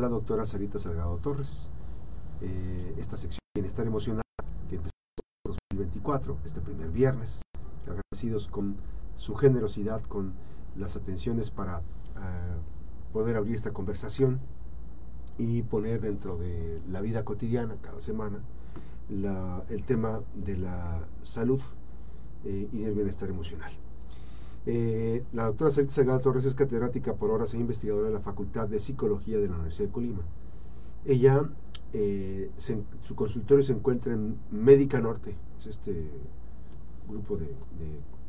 la doctora Sarita Salgado Torres. Eh, esta sección de Bienestar Emocional que empezó en 2024, este primer viernes. Agradecidos con su generosidad, con las atenciones para ah, poder abrir esta conversación y poner dentro de la vida cotidiana, cada semana, el tema de la salud eh, y del bienestar emocional. Eh, la doctora Sarita Salgado Torres es catedrática por horas e investigadora de la Facultad de Psicología de la Universidad de Colima. Ella, eh, su consultorio se encuentra en Médica Norte, es este grupo de,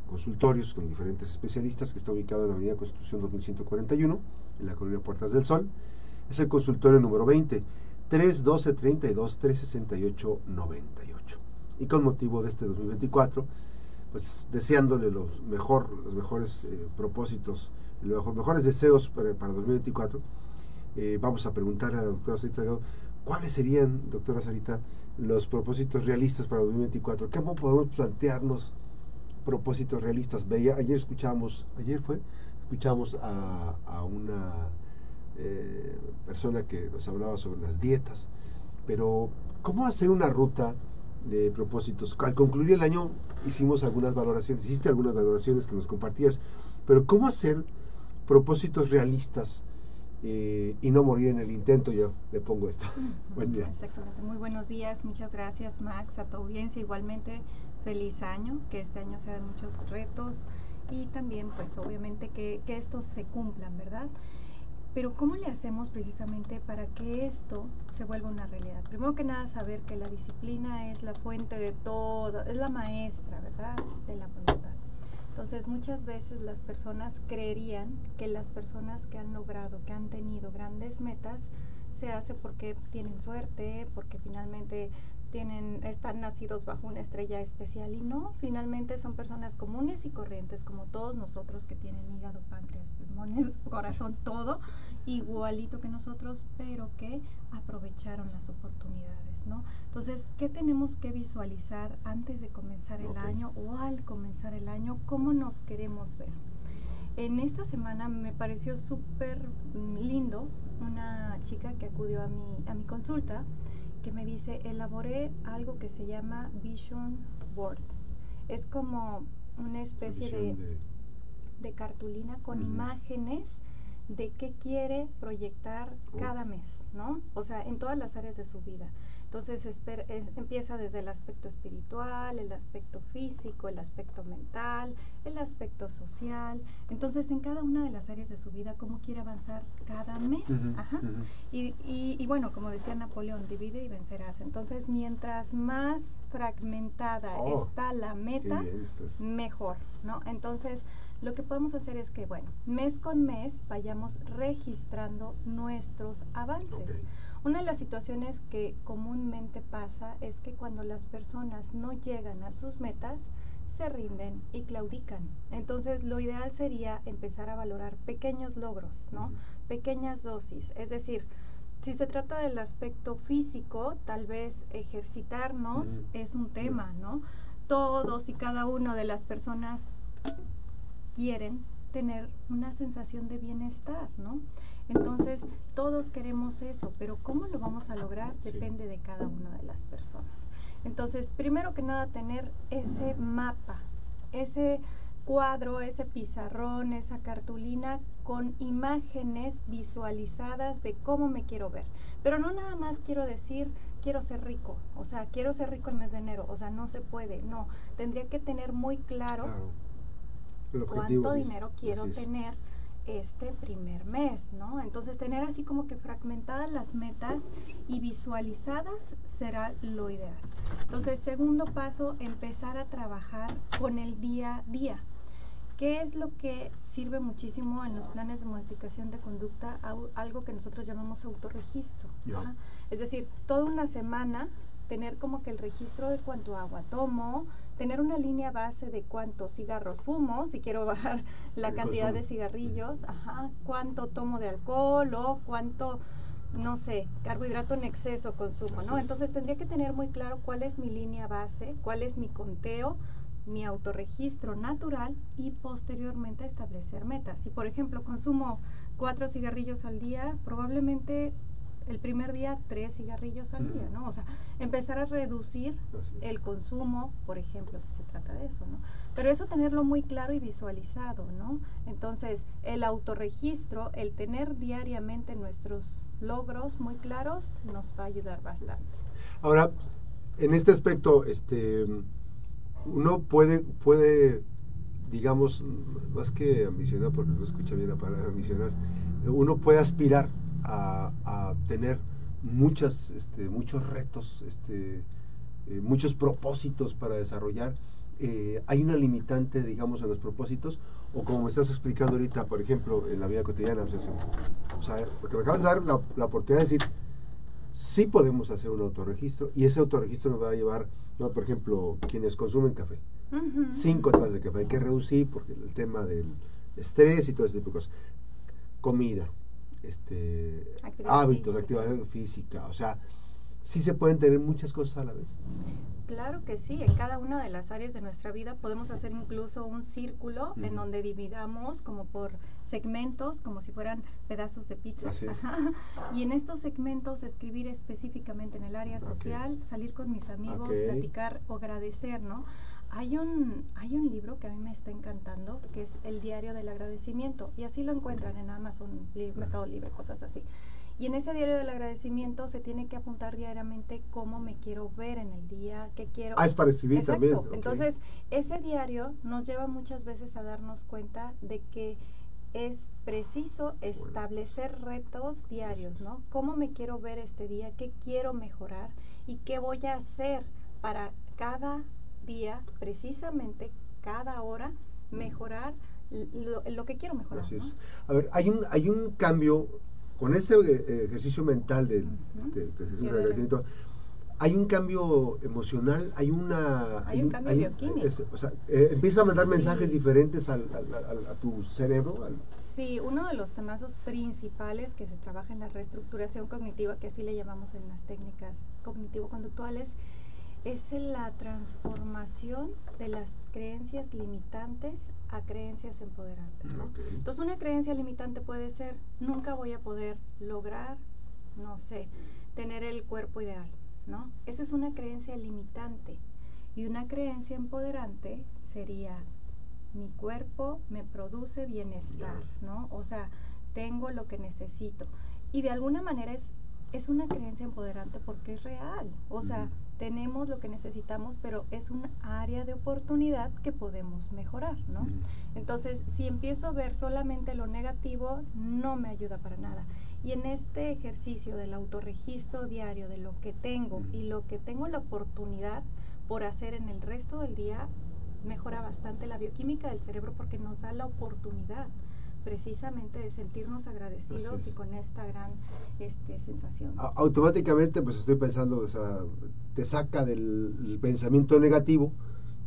consultorios con diferentes especialistas que está ubicado en la Avenida Constitución 2141, en la colonia Puertas del Sol. Es el consultorio número 20, 312 32 368 98. Y con motivo de este 2024, pues deseándole los, mejor, los mejores eh, propósitos, los mejores deseos para, para 2024, eh, vamos a preguntar a la doctora Sarita cuáles serían, doctora Sarita, los propósitos realistas para 2024. ¿Cómo podemos plantearnos propósitos realistas? Ayer escuchamos, ayer fue, escuchamos a, una eh, persona que nos hablaba sobre las dietas, pero ¿cómo hacer una ruta de propósitos? Al concluir el año hicimos algunas valoraciones, hiciste algunas valoraciones que nos compartías, pero ¿cómo hacer propósitos realistas? Eh, y no morir en el intento, yo le pongo esto. Buen día. Exactamente. Muy buenos días, muchas gracias Max, a tu audiencia igualmente. Feliz año, que este año sea de muchos retos y también pues obviamente que, que estos se cumplan, ¿verdad? Pero ¿cómo le hacemos precisamente para que esto se vuelva una realidad? Primero que nada, saber que la disciplina es la fuente de todo, es la maestra, ¿verdad? De la voluntad. Entonces muchas veces las personas creerían que las personas que han logrado, que han tenido grandes metas, se hace porque tienen suerte, porque finalmente tienen, están nacidos bajo una estrella especial y no, finalmente son personas comunes y corrientes como todos nosotros que tienen hígado, páncreas, pulmones, corazón, todo igualito que nosotros, pero que aprovecharon las oportunidades, ¿no? Entonces, ¿qué tenemos que visualizar antes de comenzar el año o al comenzar el año? ¿Cómo nos queremos ver? En esta semana me pareció súper lindo una chica que acudió a mi, a mi consulta que me dice, elaboré algo que se llama Vision Board. Es como una especie de, de, cartulina con imágenes de qué quiere proyectar cada mes, ¿no? O sea, en todas las áreas de su vida. Entonces empieza desde el aspecto espiritual, el aspecto físico, el aspecto mental, el aspecto social. Entonces en cada una de las áreas de su vida, cómo quiere avanzar cada mes. Ajá. y, y, bueno, como decía Napoleón, divide y vencerás. Entonces mientras más fragmentada oh, está la meta, mejor, ¿no? Entonces lo que podemos hacer es que, bueno, mes con mes vayamos registrando nuestros avances. Una de las situaciones que comúnmente pasa es que cuando las personas no llegan a sus metas, se rinden y claudican. Entonces, lo ideal sería empezar a valorar pequeños logros, ¿no? Pequeñas dosis. Es decir, si se trata del aspecto físico, tal vez ejercitarnos es un tema, ¿no? Todos y cada una de las personas quieren tener una sensación de bienestar, ¿no? Entonces, todos queremos eso, pero cómo lo vamos a lograr depende de cada una de las personas. Entonces, primero que nada, tener ese mapa, ese cuadro, ese pizarrón, esa cartulina con imágenes visualizadas de cómo me quiero ver. Pero no nada más quiero decir, quiero ser rico, o sea, quiero ser rico el mes de enero, o sea, no se puede, no. Tendría que tener muy claro, cuánto dinero quiero tener este primer mes, ¿no? Entonces tener así como que fragmentadas las metas y visualizadas será lo ideal. Entonces, segundo paso, empezar a trabajar con el día a día. ¿Qué es lo que sirve muchísimo en los planes de modificación de conducta? Algo que nosotros llamamos autorregistro. Es decir, toda una semana tener como que el registro de cuánto agua tomo, tener una línea base de cuántos cigarros fumo, si quiero bajar la cantidad de cigarrillos, ajá, cuánto tomo de alcohol o cuánto, no sé, carbohidrato en exceso consumo, ¿no? Entonces tendría que tener muy claro cuál es mi línea base, cuál es mi conteo, mi autorregistro natural y posteriormente establecer metas. Si por ejemplo consumo cuatro cigarrillos al día, probablemente el primer día tres cigarrillos al día, ¿no? O sea, empezar a reducir el consumo, por ejemplo, si se trata de eso, ¿no? Pero eso tenerlo muy claro y visualizado, ¿no? Entonces, el autorregistro, el tener diariamente nuestros logros muy claros, nos va a ayudar bastante. Ahora, en este aspecto, este, uno puede, puede, digamos, más que ambicionar, porque no escucha bien la palabra ambicionar, uno puede aspirar a, tener muchas, este, muchos retos, este, eh, muchos propósitos para desarrollar. Eh, hay una limitante, digamos, en los propósitos, o como me estás explicando ahorita, por ejemplo, en la vida cotidiana, pues, o sea, porque me acabas de dar la, la, oportunidad de decir, sí podemos hacer un autorregistro, y ese autorregistro nos va a llevar, por ejemplo, quienes consumen café, cinco tazas de café, hay que reducir porque el tema del estrés y todo ese tipo de cosas. Comida, este, hábitos, de actividad física, o sea, sí se pueden tener muchas cosas a la vez. Claro que sí, en cada una de las áreas de nuestra vida podemos hacer incluso un círculo en donde dividamos como por segmentos, como si fueran pedazos de pizza. y en estos segmentos escribir específicamente en el área social, salir con mis amigos, platicar o agradecer, ¿no? Hay un, hay un libro que a mí me está encantando, que es El Diario del Agradecimiento, y así lo encuentran en Amazon, Mercado Libre, cosas así. Y en ese diario del agradecimiento se tiene que apuntar diariamente cómo me quiero ver en el día, qué quiero. Ah, es para escribir también. Entonces, ese diario nos lleva muchas veces a darnos cuenta de que es preciso establecer retos diarios, ¿no? ¿Cómo me quiero ver este día? ¿Qué quiero mejorar? ¿Y qué voy a hacer para cada día, precisamente cada hora, mejorar lo, que quiero mejorar. A ver, hay un, hay un cambio con ese eh, ejercicio mental del este, agradecimiento. Hay un cambio emocional, hay una... Hay, un cambio bioquímico. o sea, eh, empieza a mandar mensajes diferentes al, a tu cerebro. Sí, uno de los temazos principales que se trabaja en la reestructuración cognitiva, que así le llamamos en las técnicas cognitivo-conductuales, es la transformación de las creencias limitantes a creencias empoderantes. Entonces una creencia limitante puede ser, nunca voy a poder lograr, no sé, tener el cuerpo ideal, ¿no? Esa es una creencia limitante. Y una creencia empoderante sería, mi cuerpo me produce bienestar, ¿no? O sea, tengo lo que necesito. Y de alguna manera es, es una creencia empoderante porque es real. O sea, tenemos lo que necesitamos, pero es un área de oportunidad que podemos mejorar, ¿no? Entonces, si empiezo a ver solamente lo negativo, no me ayuda para nada. Y en este ejercicio del autorregistro diario de lo que tengo y lo que tengo la oportunidad por hacer en el resto del día, mejora bastante la bioquímica del cerebro porque nos da la oportunidad precisamente de sentirnos agradecidos y con esta gran este, sensación. automáticamente, pues estoy pensando, o sea, te saca del pensamiento negativo,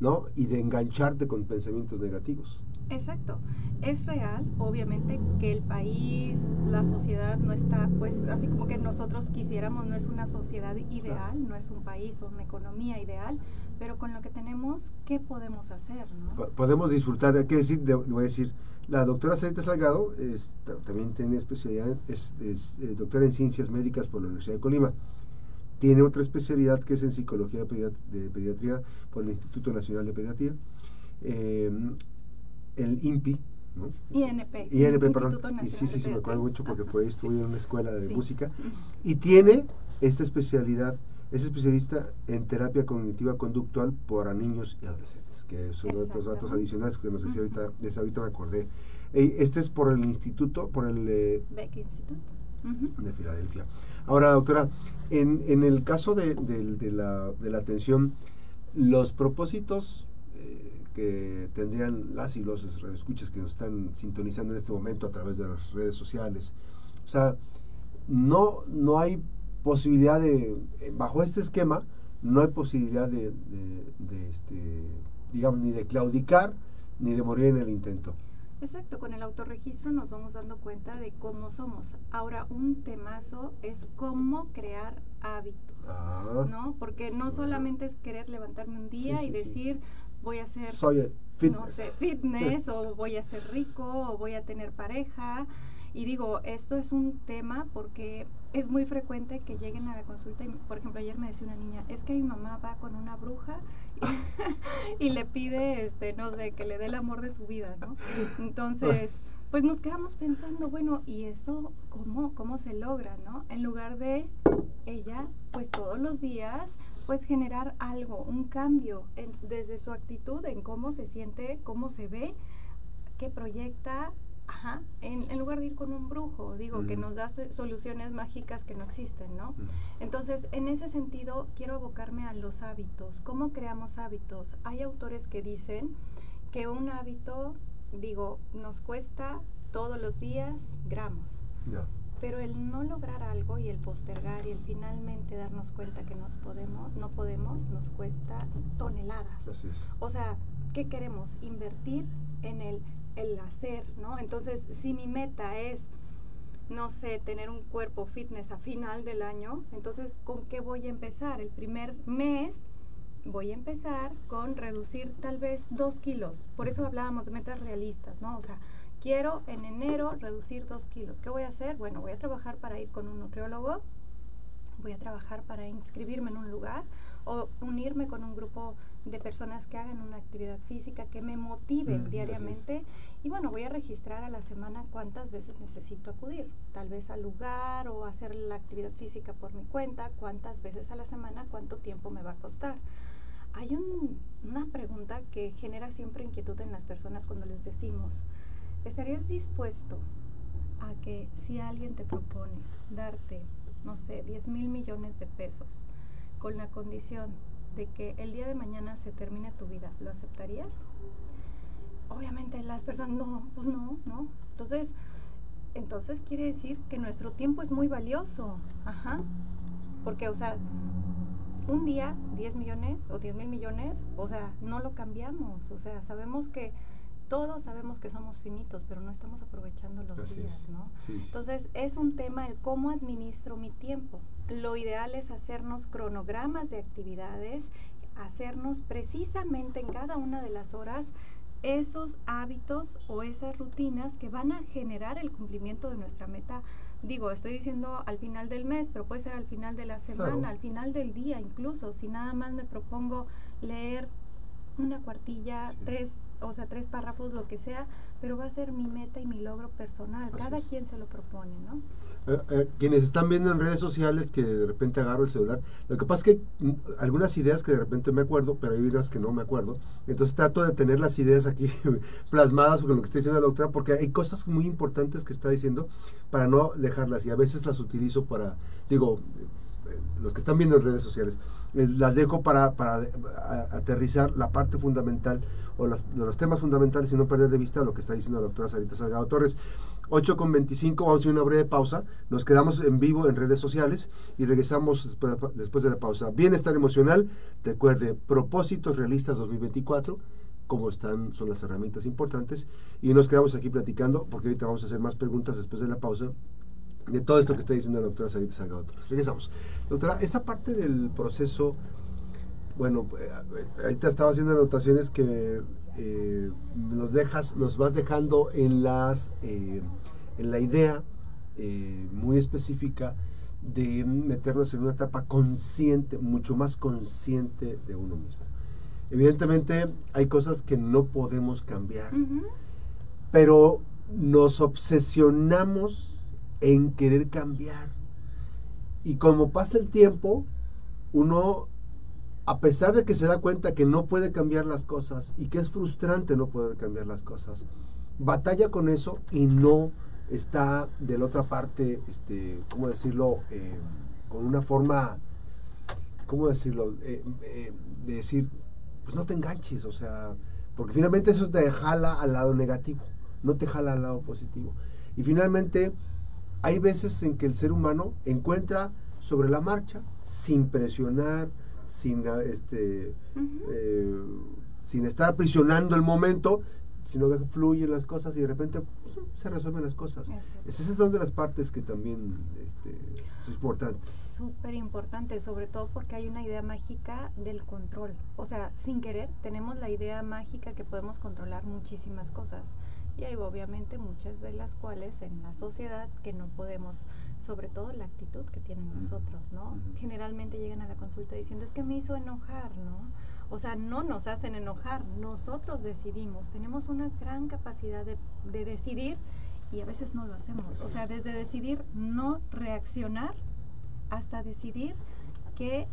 ¿no? Y de engancharte con pensamientos negativos. Exacto. Es real, obviamente, que el país, la sociedad no está, pues, así como que nosotros quisiéramos, no es una sociedad ideal, no es un país o una economía ideal, pero con lo que tenemos, ¿qué podemos hacer? ¿no? Podemos disfrutar, que decir, voy a decir, la doctora Sarita Salgado también tiene especialidad, es, eh, doctora en ciencias médicas por la Universidad de Colima. Tiene otra especialidad que es en psicología de, pediatría por el Instituto Nacional de Pediatría. Em, el INPI, ¿no? INP. INP, perdón. Y sí, sí, sí, me acuerdo mucho porque por ahí estuve en una escuela de música. Y tiene esta especialidad, es especialista en terapia cognitiva conductual para niños y adolescentes que son otros datos adicionales que nos decía ahorita, de ahorita me acordé. este es por el instituto, por el eh, Beck Institute de Filadelfia. Ahora, doctora, en, en el caso de, de, la, de la atención, los propósitos eh, que tendrían las y los escuchas que nos están sintonizando en este momento a través de las redes sociales, o sea, no, no hay posibilidad de, bajo este esquema, no hay posibilidad de, de este, digamos, ni de claudicar ni de morir en el intento. Exacto, con el autorregistro nos vamos dando cuenta de cómo somos. Ahora, un temazo es cómo crear hábitos, ah. ¿no? Porque no solamente es querer levantarme un día y decir, voy a hacer, Soy fitness. no sé, fitness, o voy a ser rico, o voy a tener pareja. Y digo, esto es un tema porque es muy frecuente que lleguen a la consulta y, por ejemplo, ayer me decía una niña, es que mi mamá va con una bruja y, le pide, este, no sé, que le dé el amor de su vida, ¿no? Entonces, pues nos quedamos pensando, bueno, ¿y eso cómo, cómo se logra, no? En lugar de ella, pues todos los días, pues generar algo, un cambio desde su actitud, en cómo se siente, cómo se ve, qué proyecta, Ajá, en, lugar de ir con un brujo, digo, que nos da soluciones mágicas que no existen, ¿no? Entonces, en ese sentido, quiero abocarme a los hábitos. ¿Cómo creamos hábitos? Hay autores que dicen que un hábito, digo, nos cuesta todos los días gramos. Pero el no lograr algo y el postergar y el finalmente darnos cuenta que nos podemos, no podemos, nos cuesta toneladas. Así es. O sea, ¿qué queremos? Invertir en el el hacer, ¿no? Entonces, si mi meta es, no sé, tener un cuerpo fitness a final del año, entonces, ¿con qué voy a empezar? El primer mes voy a empezar con reducir tal vez dos kilos. Por eso hablábamos de metas realistas, ¿no? O sea, quiero en enero reducir dos kilos. ¿Qué voy a hacer? Bueno, voy a trabajar para ir con un nutriólogo, voy a trabajar para inscribirme en un lugar o unirme con un grupo de personas que hagan una actividad física que me motiven mm, diariamente. Y bueno voy a registrar a la semana cuántas veces necesito acudir. Tal vez al lugar o hacer la actividad física por mi cuenta cuántas veces a la semana cuánto tiempo me va a costar. Hay una pregunta que genera siempre inquietud en las personas cuando les decimos estarías dispuesto a que si alguien te propone darte no sé 10 mil millones de pesos con la condición de que el día de mañana se termine tu vida, ¿lo aceptarías? Obviamente las personas, no, pues no, no. Entonces, entonces quiere decir que nuestro tiempo es muy valioso. Ajá. Porque, o sea, un día, 10 millones o 10 mil millones, o sea, no lo cambiamos. O sea, sabemos que todos sabemos que somos finitos, pero no estamos aprovechando los días, ¿no? Entonces, es un tema el cómo administro mi tiempo. Lo ideal es hacernos cronogramas de actividades, hacernos precisamente en cada una de las horas esos hábitos o esas rutinas que van a generar el cumplimiento de nuestra meta. Digo, estoy diciendo al final del mes, pero puede ser al final de la semana, al final del día incluso. Si nada más me propongo leer una cuartilla, tres o sea, tres párrafos, lo que sea, pero va a ser mi meta y mi logro personal. Cada quien se lo propone, ¿no? Eh, eh, quienes están viendo en redes sociales que de repente agarro el celular, lo que pasa es que mm, algunas ideas que de repente me acuerdo, pero hay unas que no me acuerdo, entonces trato de tener las ideas aquí plasmadas con lo que está diciendo la doctora, porque hay cosas muy importantes que está diciendo para no dejarlas y a veces las utilizo para, digo, eh, los que están viendo en redes sociales, las dejo para, para aterrizar la parte fundamental o los, los temas fundamentales y no perder de vista lo que está diciendo la doctora Sarita Salgado Torres. 8 con 25, vamos a una breve pausa. Nos quedamos en vivo en redes sociales y regresamos después, después de la pausa. Bienestar emocional, recuerde, propósitos realistas 2024 cómo están, son las herramientas importantes. Y nos quedamos aquí platicando, porque ahorita vamos a hacer más preguntas después de la pausa, de todo esto que está diciendo la doctora Sarita Salgado. Regresamos. Doctora, esta parte del proceso bueno, eh, ahorita estaba haciendo anotaciones que eh, nos dejas, nos vas dejando en las eh, en la idea muy específica de meternos en una etapa consciente, mucho más consciente de uno mismo. Evidentemente hay cosas que no podemos cambiar, pero nos obsesionamos en querer cambiar. Y como pasa el tiempo, uno a pesar de que se da cuenta que no puede cambiar las cosas y que es frustrante no poder cambiar las cosas, batalla con eso y no está de la otra parte, este, ¿cómo decirlo? Eh, con una forma, ¿cómo decirlo? Eh, eh, de decir, pues no te enganches, o sea, porque finalmente eso te jala al lado negativo, no te jala al lado positivo. Y finalmente, hay veces en que el ser humano encuentra sobre la marcha, sin presionar, sin, este, eh, sin estar aprisionando el momento, sino que fluyen las cosas y de repente se resuelven las cosas. Esas son de las partes que también este, es importante. Súper importante, sobre todo porque hay una idea mágica del control. O sea, sin querer, tenemos la idea mágica que podemos controlar muchísimas cosas. Y hay obviamente muchas de las cuales en la sociedad que no podemos, sobre todo la actitud que tienen nosotros, ¿no? Generalmente llegan a la consulta diciendo, es que me hizo enojar, ¿no? O sea, no nos hacen enojar, nosotros decidimos, tenemos una gran capacidad de, de decidir y a veces no lo hacemos. O sea, desde decidir no reaccionar hasta decidir que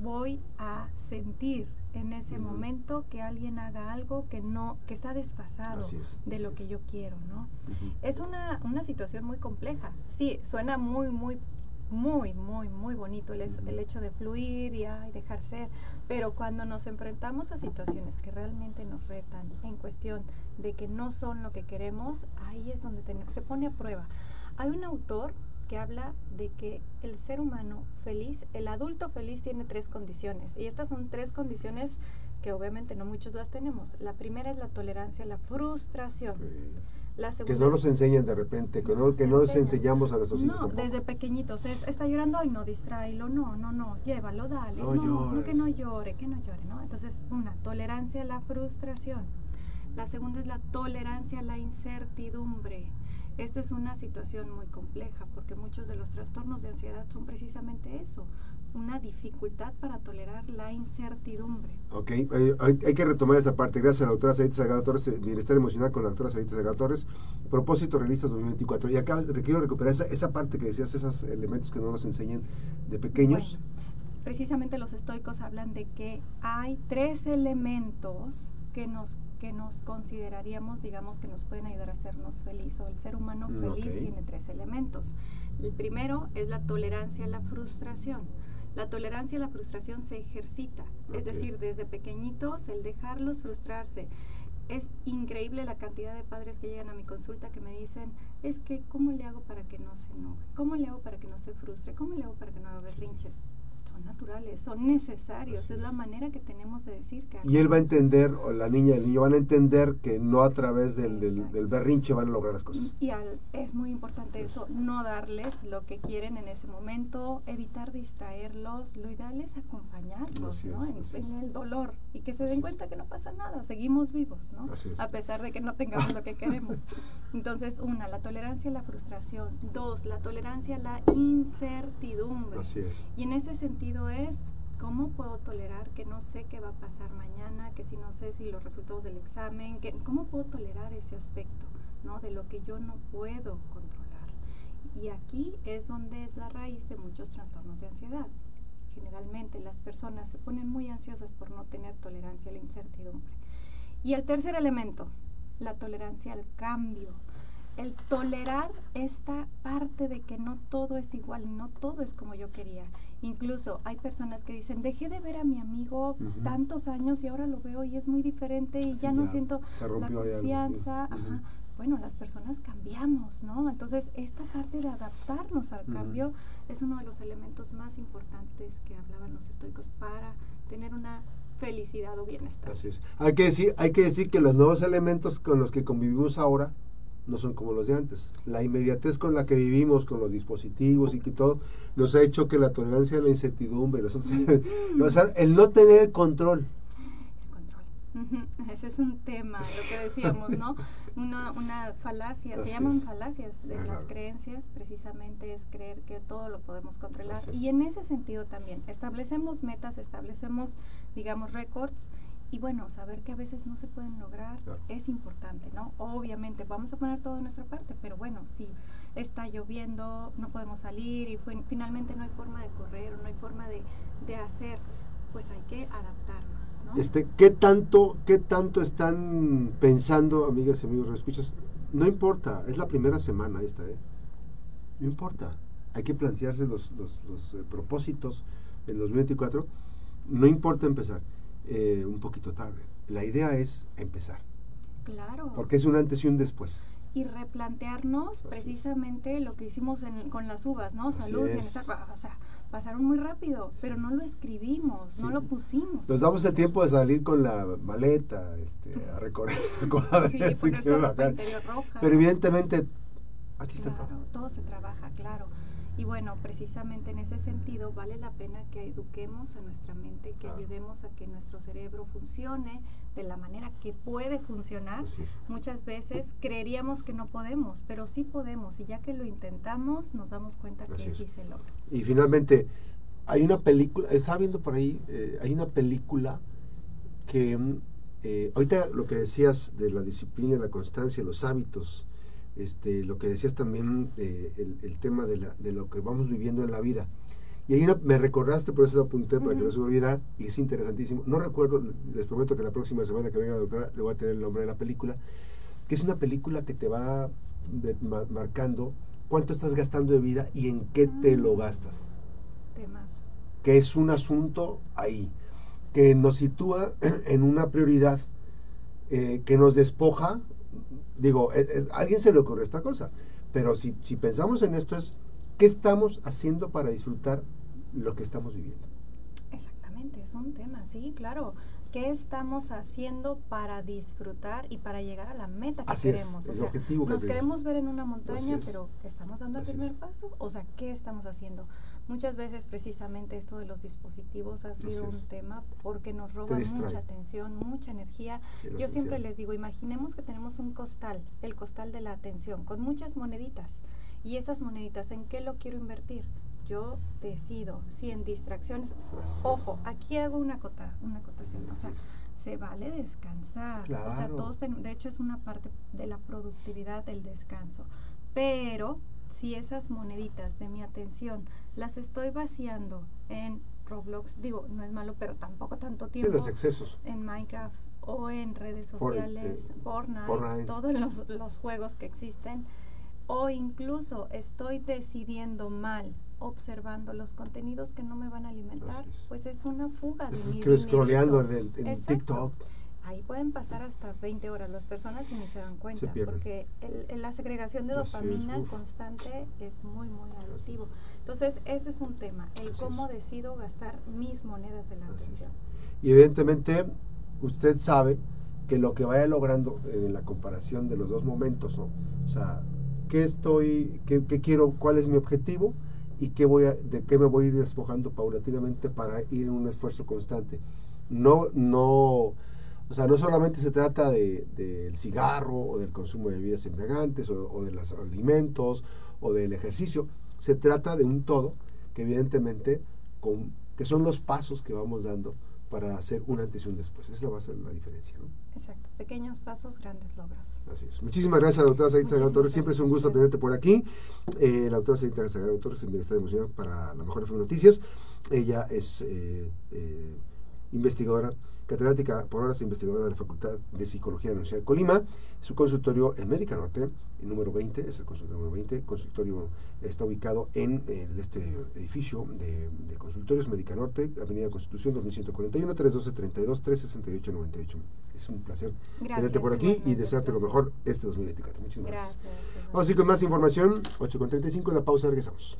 voy a sentir en ese momento que alguien haga algo que no que está desfasado de lo que yo quiero no es una, una situación muy compleja. Sí suena muy muy muy muy muy bonito el, el hecho de fluir y ay, dejar ser pero cuando nos enfrentamos a situaciones que realmente nos retan en cuestión de que no son lo que queremos ahí es donde tenemos, se pone a prueba. Hay un autor que habla de que el ser humano feliz, el adulto feliz tiene tres condiciones. Y estas son tres condiciones que obviamente no muchos las tenemos. La primera es la tolerancia a la frustración. La que no nos enseñan de repente, que no, que no les enseñamos a nuestros hijos. No, desde pequeñitos. Es, está llorando y no distráelo. No, no, no. Llévalo, dale. No, no que no llore, que no llore. ¿no? Entonces, una, tolerancia a la frustración. La segunda es la tolerancia a la incertidumbre. Esta es una situación muy compleja porque muchos de los trastornos de ansiedad son precisamente eso, una dificultad para tolerar la incertidumbre. Ok, eh, hay, que retomar esa parte. Gracias a la doctora Said Sagado Torres, eh, Bienestar Emocional con la doctora Said Sagado Torres, Propósito Realistas 2024. Y acá quiero recuperar esa, esa parte que decías, esos elementos que no nos enseñan de pequeños. precisamente los estoicos hablan de que hay tres elementos que nos que nos consideraríamos, digamos, que nos pueden ayudar a hacernos feliz o el ser humano mm, feliz tiene tres elementos. El primero es la tolerancia a la frustración. La tolerancia a la frustración se ejercita, es decir, desde pequeñitos el dejarlos frustrarse. Es increíble la cantidad de padres que llegan a mi consulta que me dicen, es que, ¿cómo le hago para que no se enoje? ¿Cómo le hago para que no se frustre? ¿Cómo le hago para que no haga berrinches? Son naturales, son necesarios, es la manera que tenemos de decir que... Y él va a entender, o la niña y el niño van a entender que no a través del, del, berrinche van a lograr las cosas. Y es muy importante eso, no darles lo que quieren en ese momento, evitar distraerlos, lo ideal es acompañarlos ¿no? en, el dolor y que se den cuenta que no pasa nada, seguimos vivos, ¿no? a pesar de que no tengamos lo que queremos. Entonces, una, la tolerancia a la frustración, dos, la tolerancia a la incertidumbre. Así es. Y en ese sentido, es cómo puedo tolerar que no sé qué va a pasar mañana, que si no sé si los resultados del examen, que, cómo puedo tolerar ese aspecto, ¿no? De lo que yo no puedo controlar. Y aquí es donde es la raíz de muchos trastornos de ansiedad. Generalmente las personas se ponen muy ansiosas por no tener tolerancia a la incertidumbre. Y el tercer elemento, la tolerancia al cambio el tolerar esta parte de que no todo es igual y no todo es como yo quería. Incluso hay personas que dicen, dejé de ver a mi amigo tantos años y ahora lo veo y es muy diferente y ya, no siento la confianza. Bueno, las personas cambiamos, ¿no? Entonces, esta parte de adaptarnos al cambio es uno de los elementos más importantes que hablaban los estoicos para tener una felicidad o bienestar. Así es. Hay que decir, hay que decir que los nuevos elementos con los que convivimos ahora no son como los de antes. La inmediatez con la que vivimos, con los dispositivos y que todo, nos ha hecho que la tolerancia a la incertidumbre, el no tener control. control. Ese es un tema, lo que decíamos, ¿no? Una, una falacia, se llaman falacias de las creencias, precisamente es creer que todo lo podemos controlar. Y en ese sentido también, establecemos metas, establecemos, digamos, récords y bueno, saber que a veces no se pueden lograr es importante, ¿no? Obviamente vamos a poner todo de nuestra parte, pero bueno, si está lloviendo, no podemos salir y finalmente no hay forma de correr o no hay forma de, hacer, pues hay que adaptarnos, ¿no? Este, ¿qué tanto, qué tanto están pensando, amigas y amigos, escuchas? No importa, es la primera semana esta, ¿eh? No importa. Hay que plantearse los, los, los eh, propósitos en los 24. No importa empezar eh, un poquito tarde. La idea es empezar. Claro. Porque es un antes y un después. Y replantearnos precisamente lo que hicimos con las uvas, ¿no? Salud, bienestar, o sea, pasaron muy rápido, pero no lo escribimos, no lo pusimos. Nos damos el tiempo de salir con la maleta, este, a recorrer, con la sí, roja. Pero evidentemente, aquí está todo. Todo se trabaja, claro. Y bueno, precisamente en ese sentido vale la pena que eduquemos a nuestra mente, que ayudemos a que nuestro cerebro funcione de la manera que puede funcionar. Muchas veces creeríamos que no podemos, pero sí podemos y ya que lo intentamos nos damos cuenta que sí se logra. Y finalmente, hay una película, estaba viendo por ahí, eh, hay una película que mm, eh, ahorita lo que decías de la disciplina, la constancia, los hábitos, este, lo que decías también, eh, el, tema de, la, de, lo que vamos viviendo en la vida. Y ahí me recordaste, por eso lo apunté para que no se me olvide, y es interesantísimo. No recuerdo, les prometo que la próxima semana que venga la doctora le voy a tener el nombre de la película, que es una película que te va marcando cuánto estás gastando de vida y en qué te lo mm. gastas. Que es un asunto ahí que nos sitúa en una prioridad eh, que nos despoja. Digo, a alguien se le ocurre esta cosa, pero si, si pensamos en esto es, ¿qué estamos haciendo para disfrutar lo que estamos viviendo? Exactamente, es un tema, sí, claro. ¿Qué estamos haciendo para disfrutar y para llegar a la meta que queremos? Es, o sea, nos queremos ver en una montaña, pero ¿estamos dando el primer paso? O sea, ¿qué estamos haciendo? Muchas veces precisamente esto de los dispositivos ha sido un tema porque nos roba mucha atención, mucha energía. Yo siempre les digo, imaginemos que tenemos un costal, el costal de la atención, con muchas moneditas. Y esas moneditas, ¿en qué lo quiero invertir? Yo decido si en distracciones, ojo, aquí hago una, cota, una acotación, o sea, se vale descansar. O sea, todos de hecho es una parte de la productividad del descanso. Pero si esas moneditas de mi atención las estoy vaciando en Roblox, digo, no es malo, pero tampoco tanto tiempo. los excesos. En Minecraft o en redes sociales, eh, Fortnite, todos los, los juegos que existen, o incluso estoy decidiendo mal observando los contenidos que no me van a alimentar, pues es una fuga de mi scrolleando en, en TikTok ahí pueden pasar hasta 20 horas las personas y ni se dan cuenta, porque la segregación de dopamina constante es muy, muy alusivo. Entonces, ese es un tema, el cómo decido gastar mis monedas de la atención. Y evidentemente, usted sabe que lo que vaya logrando en la comparación de los dos momentos, ¿no? O sea, ¿qué estoy, qué, qué quiero, cuál es mi objetivo? y qué voy a, de qué me voy a ir despojando paulatinamente para ir en un esfuerzo constante. No, no, o sea, no solamente se trata del de, cigarro o del consumo de bebidas embriagantes o, de los alimentos o del ejercicio, se trata de un todo que evidentemente con, que son los pasos que vamos dando para hacer un antes y un después. Esa va a ser la diferencia. ¿no? Exacto, pequeños pasos, grandes logros. Así es. Muchísimas gracias, doctora Saita Sagrado Torres. Siempre es un gusto tenerte por aquí. Eh, la doctora Saita Sagrado Torres en Bienestar Emocional para la Mejor Noticias. Ella es eh, eh, investigadora catedrática por horas investigadora de la Facultad de Psicología de la Universidad de Colima. Su consultorio en Médica Norte, el número 20, es el consultorio número 20. El consultorio está ubicado en este edificio de, consultorios Médica Norte, Avenida Constitución 2141, 312-32, 368-98. Es un placer tenerte por aquí y desearte lo mejor este 2024. Muchísimas gracias. gracias. Vamos a ir con más información. 8.35 en la pausa, regresamos.